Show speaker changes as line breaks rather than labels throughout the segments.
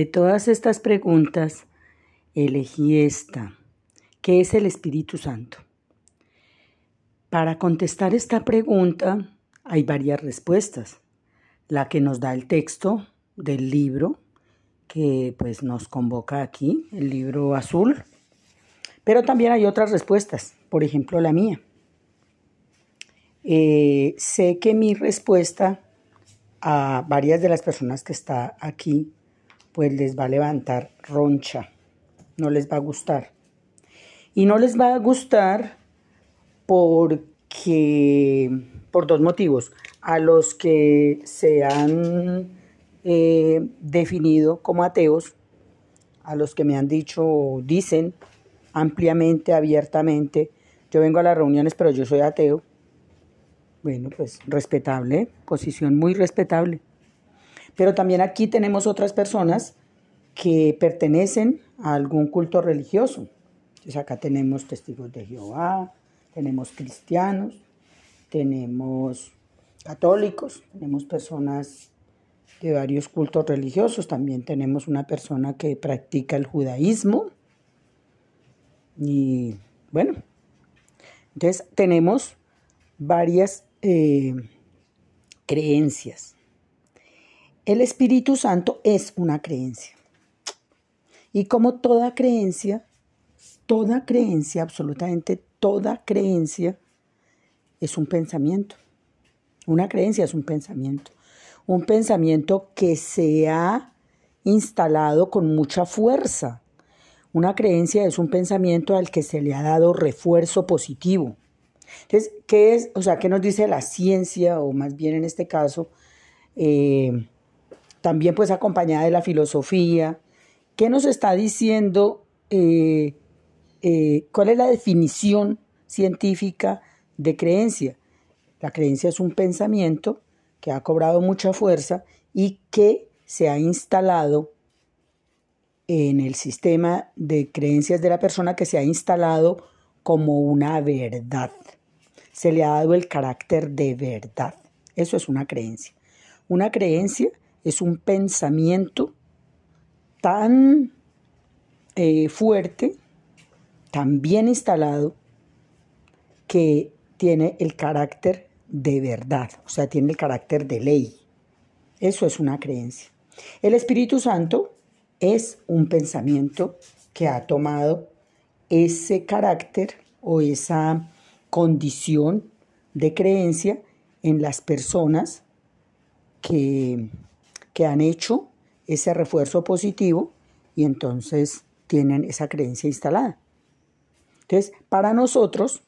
De todas estas preguntas, elegí esta. ¿Qué es el Espíritu Santo? Para contestar esta pregunta hay varias respuestas. La que nos da el texto del libro que pues nos convoca aquí, el libro azul. Pero también hay otras respuestas, por ejemplo la mía. Eh, sé que mi respuesta a varias de las personas que está aquí pues les va a levantar roncha, no les va a gustar. Y no les va a gustar porque, por dos motivos, a los que se han eh, definido como ateos, a los que me han dicho, dicen ampliamente, abiertamente, yo vengo a las reuniones pero yo soy ateo. Bueno, pues respetable, posición muy respetable. Pero también aquí tenemos otras personas que pertenecen a algún culto religioso. Entonces acá tenemos testigos de Jehová, tenemos cristianos, tenemos católicos, tenemos personas de varios cultos religiosos, también tenemos una persona que practica el judaísmo y bueno, entonces tenemos varias eh, creencias. El Espíritu Santo es una creencia. Y como toda creencia, toda creencia, absolutamente toda creencia, es un pensamiento. Una creencia es un pensamiento. Un pensamiento que se ha instalado con mucha fuerza. Una creencia es un pensamiento al que se le ha dado refuerzo positivo. Entonces, ¿qué es? O sea, ¿qué nos dice la ciencia? O más bien en este caso, eh, también pues acompañada de la filosofía. ¿Qué nos está diciendo? Eh, eh, ¿Cuál es la definición científica de creencia? La creencia es un pensamiento que ha cobrado mucha fuerza y que se ha instalado en el sistema de creencias de la persona que se ha instalado como una verdad. Se le ha dado el carácter de verdad. Eso es una creencia. Una creencia es un pensamiento tan eh, fuerte, tan bien instalado, que tiene el carácter de verdad, o sea, tiene el carácter de ley. Eso es una creencia. El Espíritu Santo es un pensamiento que ha tomado ese carácter o esa condición de creencia en las personas que, que han hecho ese refuerzo positivo y entonces tienen esa creencia instalada. Entonces, para nosotros,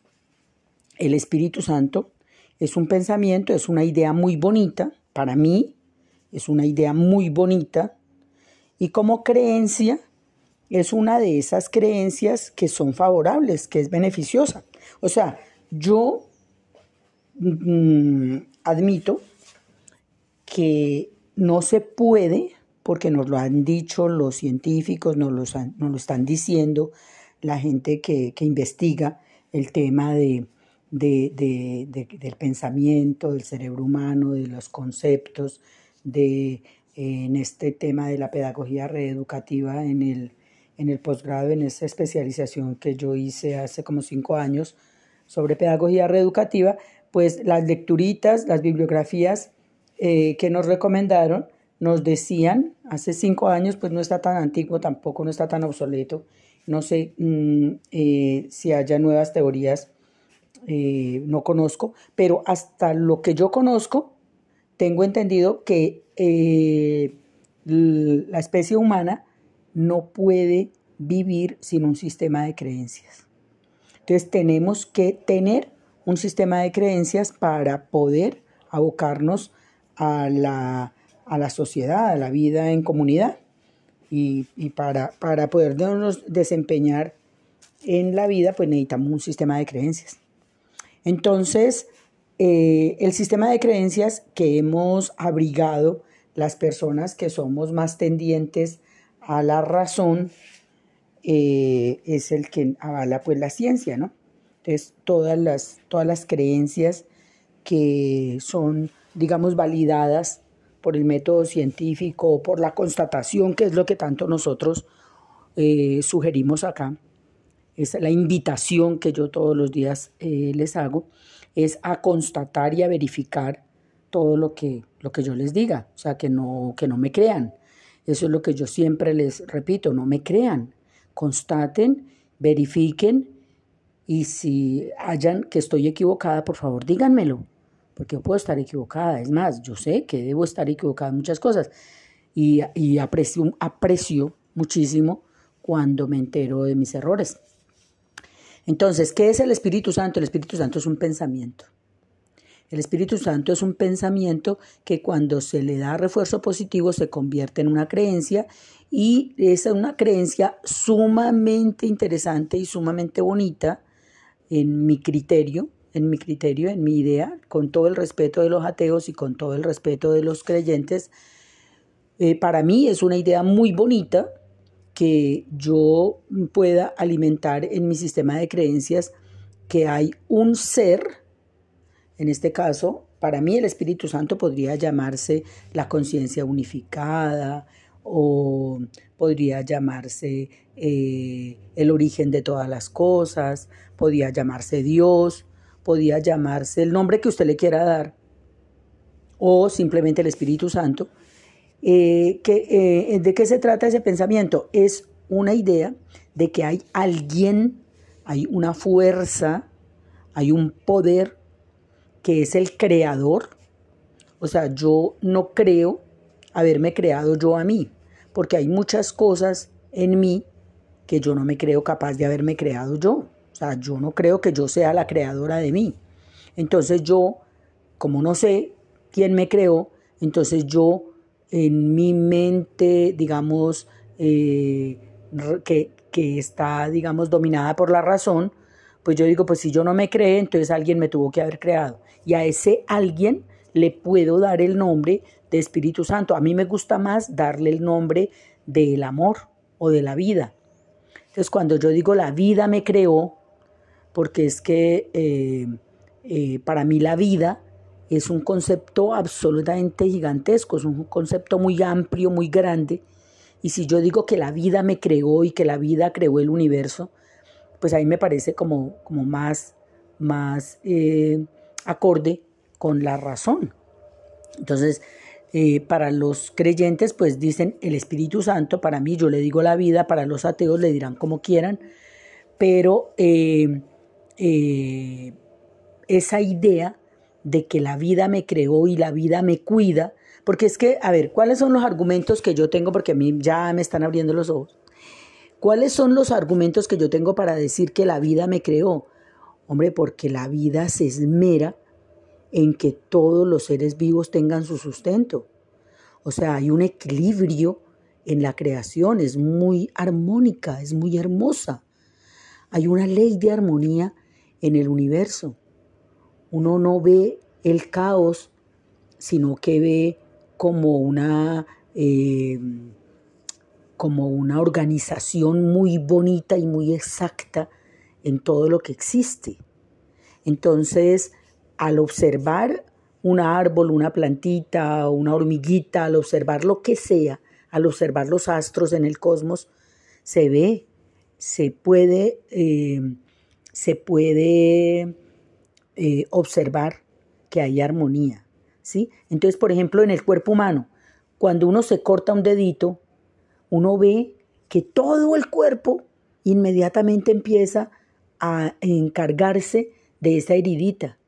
el Espíritu Santo es un pensamiento, es una idea muy bonita, para mí es una idea muy bonita, y como creencia es una de esas creencias que son favorables, que es beneficiosa. O sea, yo mm, admito que no se puede, porque nos lo han dicho los científicos, nos lo, nos lo están diciendo la gente que, investiga el tema de, del pensamiento, del cerebro humano, de los conceptos, de, en este tema de la pedagogía reeducativa en el, en el posgrado, en esa especialización que yo hice hace como cinco años sobre pedagogía reeducativa, pues las lecturitas, las bibliografías eh, que nos recomendaron nos decían, hace cinco años, pues no está tan antiguo, tampoco no está tan obsoleto, no sé mm, eh, si haya nuevas teorías eh, no conozco, pero hasta lo que yo conozco, tengo entendido que la especie humana no puede vivir sin un sistema de creencias. Entonces tenemos que tener un sistema de creencias para poder abocarnos a la, a la sociedad, a la vida en comunidad y, y para, para podernos desempeñar en la vida, pues necesitamos un sistema de creencias. Entonces, eh, el sistema de creencias que hemos abrigado las personas que somos más tendientes a la razón eh, es el que avala pues la ciencia, ¿no? Entonces, todas las, todas las creencias que son, digamos, validadas por el método científico, por la constatación, que es lo que tanto nosotros eh, sugerimos acá, es la invitación que yo todos los días eh, les hago, es a constatar y a verificar todo lo que, lo que yo les diga, o sea, que no, que no me crean. Eso es lo que yo siempre les repito, no me crean, constaten, verifiquen y si hayan que estoy equivocada, por favor díganmelo, porque yo puedo estar equivocada. Es más, yo sé que debo estar equivocada en muchas cosas y, aprecio, aprecio muchísimo cuando me entero de mis errores. Entonces, ¿qué es el Espíritu Santo? El Espíritu Santo es un pensamiento. El Espíritu Santo es un pensamiento que cuando se le da refuerzo positivo se convierte en una creencia y es una creencia sumamente interesante y sumamente bonita en mi criterio, en mi criterio, en mi idea, con todo el respeto de los ateos y con todo el respeto de los creyentes. Eh, para mí es una idea muy bonita que yo pueda alimentar en mi sistema de creencias que hay un ser, en este caso, para mí el Espíritu Santo podría llamarse la conciencia unificada o podría llamarse eh, el origen de todas las cosas, podría llamarse Dios, podría llamarse el nombre que usted le quiera dar o simplemente el Espíritu Santo eh, eh, ¿De qué se trata ese pensamiento? Es una idea de que hay alguien, hay una fuerza, hay un poder que es el creador. O sea, yo no creo haberme creado yo a mí, porque hay muchas cosas en mí que yo no me creo capaz de haberme creado yo. Sea, yo no creo que yo sea la creadora de mí. Entonces yo, como no sé quién me creó, entonces yo en mi mente, digamos, eh, que, que, está, digamos, dominada por la razón, pues yo digo, pues si yo no me creé, entonces alguien me tuvo que haber creado. Y a ese alguien le puedo dar el nombre de Espíritu Santo. A mí me gusta más darle el nombre del amor o de la vida. Entonces cuando yo digo la vida me creó, porque es que eh, eh, para mí la vida es un concepto absolutamente gigantesco, es un concepto muy amplio, muy grande. Y si yo digo que la vida me creó y que la vida creó el universo, pues ahí me parece como, como más, más eh, acorde con la razón. Entonces, para los creyentes, pues dicen el Espíritu Santo, para mí yo le digo la vida, para los ateos le dirán como quieran, pero esa idea de que la vida me creó y la vida me cuida, porque es que, a ver, ¿cuáles son los argumentos que yo tengo? Porque a mí ya me están abriendo los ojos. ¿Cuáles son los argumentos que yo tengo para decir que la vida me creó? Hombre, porque la vida se esmera en que todos los seres vivos tengan su sustento. O sea, hay un equilibrio en la creación, es muy armónica, es muy hermosa. Hay una ley de armonía en el universo uno no ve el caos, sino que ve como una, eh, como una organización muy bonita y muy exacta en todo lo que existe. Entonces, al observar un árbol, una plantita, una hormiguita, al observar lo que sea, al observar los astros en el cosmos, se ve, se puede, eh, se puede eh, observar que hay armonía. ¿sí? Entonces, por ejemplo, en el cuerpo humano, cuando uno se corta un dedito, uno ve que todo el cuerpo inmediatamente empieza a encargarse de esa heridita.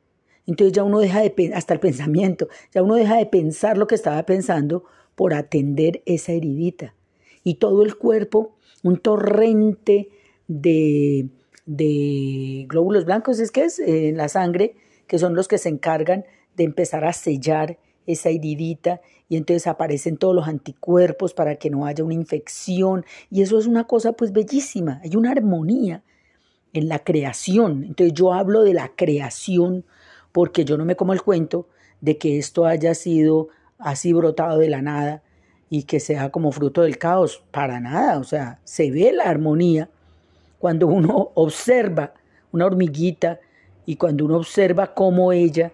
Entonces ya uno deja de, hasta el pensamiento, ya uno deja de pensar lo que estaba pensando por atender esa heridita. Y todo el cuerpo, un torrente de de glóbulos blancos, es que es eh, en la sangre, que son los que se encargan de empezar a sellar esa heridita y entonces aparecen todos los anticuerpos para que no haya una infección y eso es una cosa pues bellísima, hay una armonía en la creación. Entonces yo hablo de la creación porque yo no me como el cuento de que esto haya sido así brotado de la nada y que sea como fruto del caos, para nada, o sea, se ve la armonía cuando uno observa una hormiguita y cuando uno observa cómo ella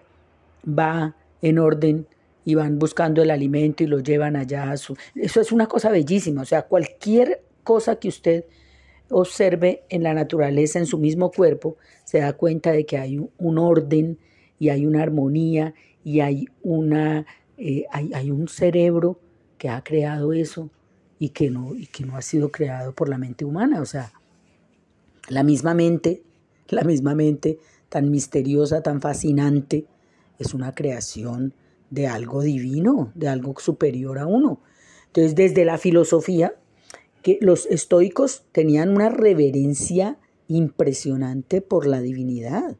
va en orden y van buscando el alimento y lo llevan allá. A su... Eso es una cosa bellísima, o sea, cualquier cosa que usted observe en la naturaleza, en su mismo cuerpo, se da cuenta de que hay un orden y hay una armonía y hay, una, eh, hay, un cerebro que ha creado eso y que, no, y que no ha sido creado por la mente humana. O sea, la misma mente, la misma mente tan misteriosa, tan fascinante, es una creación de algo divino, de algo superior a uno. Entonces, desde la filosofía, que los estoicos tenían una reverencia impresionante por la divinidad.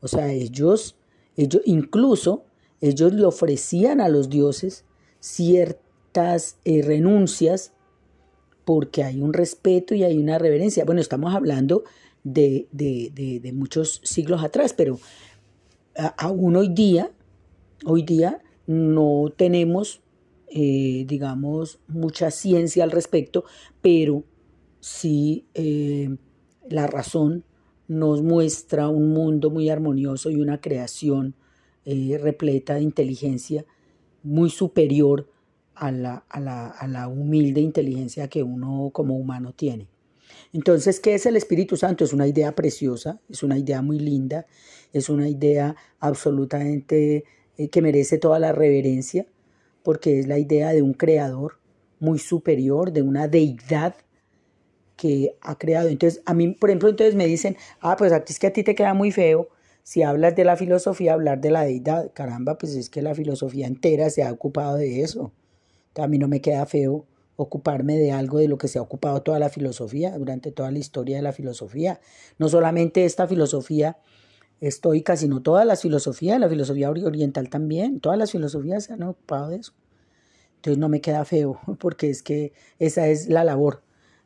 O sea, ellos, ellos incluso ellos le ofrecían a los dioses ciertas eh, renuncias porque hay un respeto y hay una reverencia. Bueno, estamos hablando de, de, muchos siglos atrás, pero aún hoy día, hoy día no tenemos eh, digamos, mucha ciencia al respecto, pero sí eh, la razón nos muestra un mundo muy armonioso y una creación eh, repleta de inteligencia muy superior a la, a, la, a la humilde inteligencia que uno como humano tiene. Entonces, ¿qué es el Espíritu Santo? Es una idea preciosa, es una idea muy linda, es una idea absolutamente que merece toda la reverencia porque es la idea de un creador muy superior, de una deidad que ha creado. Entonces, a mí, por ejemplo, entonces me dicen, ah, pues es que a ti te queda muy feo si hablas de la filosofía, hablar de la deidad. Caramba, pues es que la filosofía entera se ha ocupado de eso. A mí no me queda feo ocuparme de algo de lo que se ha ocupado toda la filosofía, durante toda la historia de la filosofía. No solamente esta filosofía estoica, sino todas las filosofías, la filosofía oriental también, todas las filosofías se han ocupado de eso. Entonces no me queda feo, porque es que esa es la labor.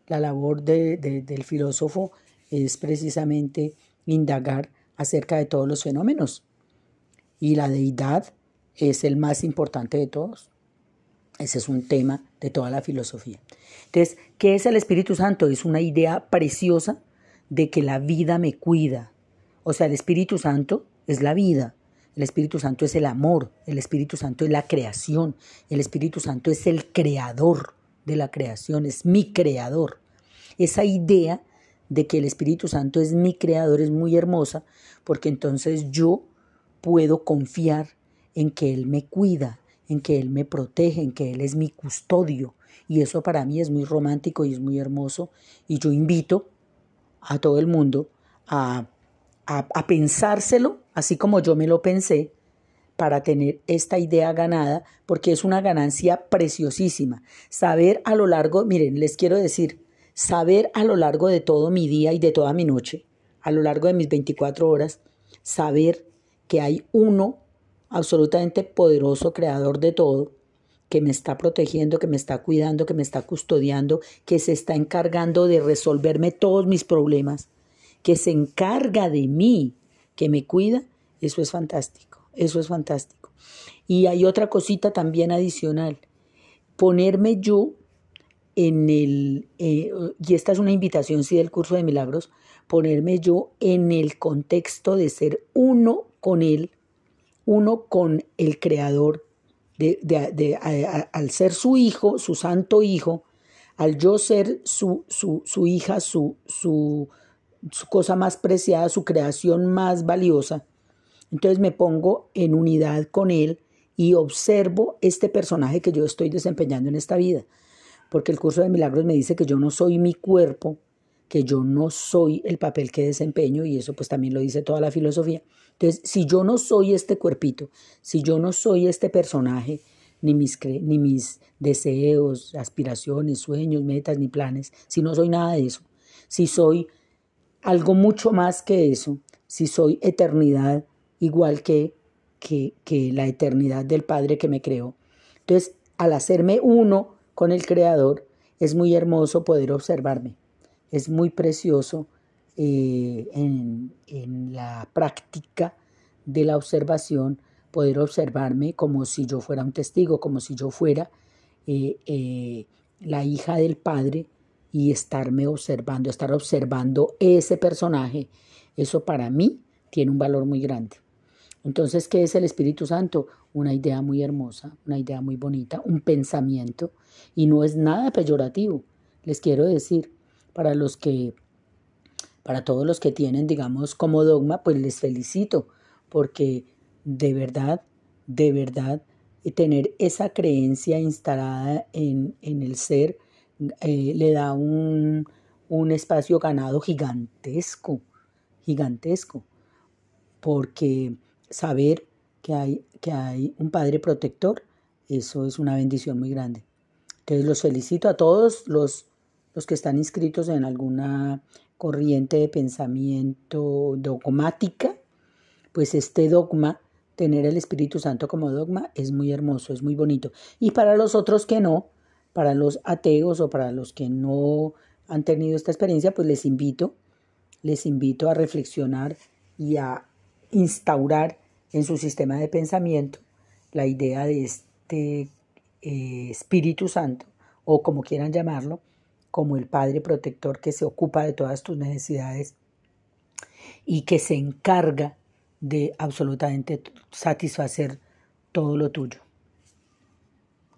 La labor del filósofo es precisamente indagar acerca de todos los fenómenos. Y la deidad es el más importante de todos. Ese es un tema de toda la filosofía. Entonces, ¿qué es el Espíritu Santo? Es una idea preciosa de que la vida me cuida, o sea, el Espíritu Santo es la vida, el Espíritu Santo es el amor, el Espíritu Santo es la creación, el Espíritu Santo es el creador de la creación, es mi creador. Esa idea de que el Espíritu Santo es mi creador es muy hermosa porque entonces yo puedo confiar en que Él me cuida, en que Él me protege, en que Él es mi custodio. Y eso para mí es muy romántico y es muy hermoso. Y yo invito a todo el mundo a a, pensárselo, así como yo me lo pensé, para tener esta idea ganada, porque es una ganancia preciosísima. Saber a lo largo, miren, les quiero decir, saber a lo largo de todo mi día y de toda mi noche, a lo largo de mis 24 horas, saber que hay uno absolutamente poderoso, creador de todo, que me está protegiendo, que me está cuidando, que me está custodiando, que se está encargando de resolverme todos mis problemas que se encarga de mí, que me cuida, eso es fantástico, eso es fantástico. Y hay otra cosita también adicional, ponerme yo en el, eh, y esta es una invitación, sí, del curso de milagros, ponerme yo en el contexto de ser uno con Él, uno con el Creador, al ser su hijo, su santo hijo, al yo ser su, su, su hija, su, su, su cosa más preciada, su creación más valiosa. Entonces me pongo en unidad con él y observo este personaje que yo estoy desempeñando en esta vida. Porque el curso de milagros me dice que yo no soy mi cuerpo, que yo no soy el papel que desempeño y eso pues también lo dice toda la filosofía. Entonces, si yo no soy este cuerpito, si yo no soy este personaje, ni mis, ni mis deseos, aspiraciones, sueños, metas, ni planes, si no soy nada de eso, si soy algo mucho más que eso, si soy eternidad igual que, que, que la eternidad del Padre que me creó. Entonces, al hacerme uno con el Creador, es muy hermoso poder observarme. Es muy precioso eh, en, en, la práctica de la observación poder observarme como si yo fuera un testigo, como si yo fuera eh, eh, la hija del Padre y estarme observando, estar observando ese personaje, eso para mí tiene un valor muy grande. Entonces, ¿qué es el Espíritu Santo? Una idea muy hermosa, una idea muy bonita, un pensamiento, y no es nada peyorativo. Les quiero decir, para los que, para todos los que tienen, digamos, como dogma, pues les felicito, porque de verdad, de verdad, tener esa creencia instalada en, en el ser eh, le da un, un espacio ganado gigantesco, gigantesco, porque saber que hay, que hay un Padre protector, eso es una bendición muy grande. Entonces los felicito a todos los, los que están inscritos en alguna corriente de pensamiento dogmática, pues este dogma, tener el Espíritu Santo como dogma, es muy hermoso, es muy bonito. Y para los otros que no, para los ateos o para los que no han tenido esta experiencia, pues les invito, les invito a reflexionar y a instaurar en su sistema de pensamiento la idea de este eh, Espíritu Santo, o como quieran llamarlo, como el Padre protector que se ocupa de todas tus necesidades y que se encarga de absolutamente satisfacer todo lo tuyo.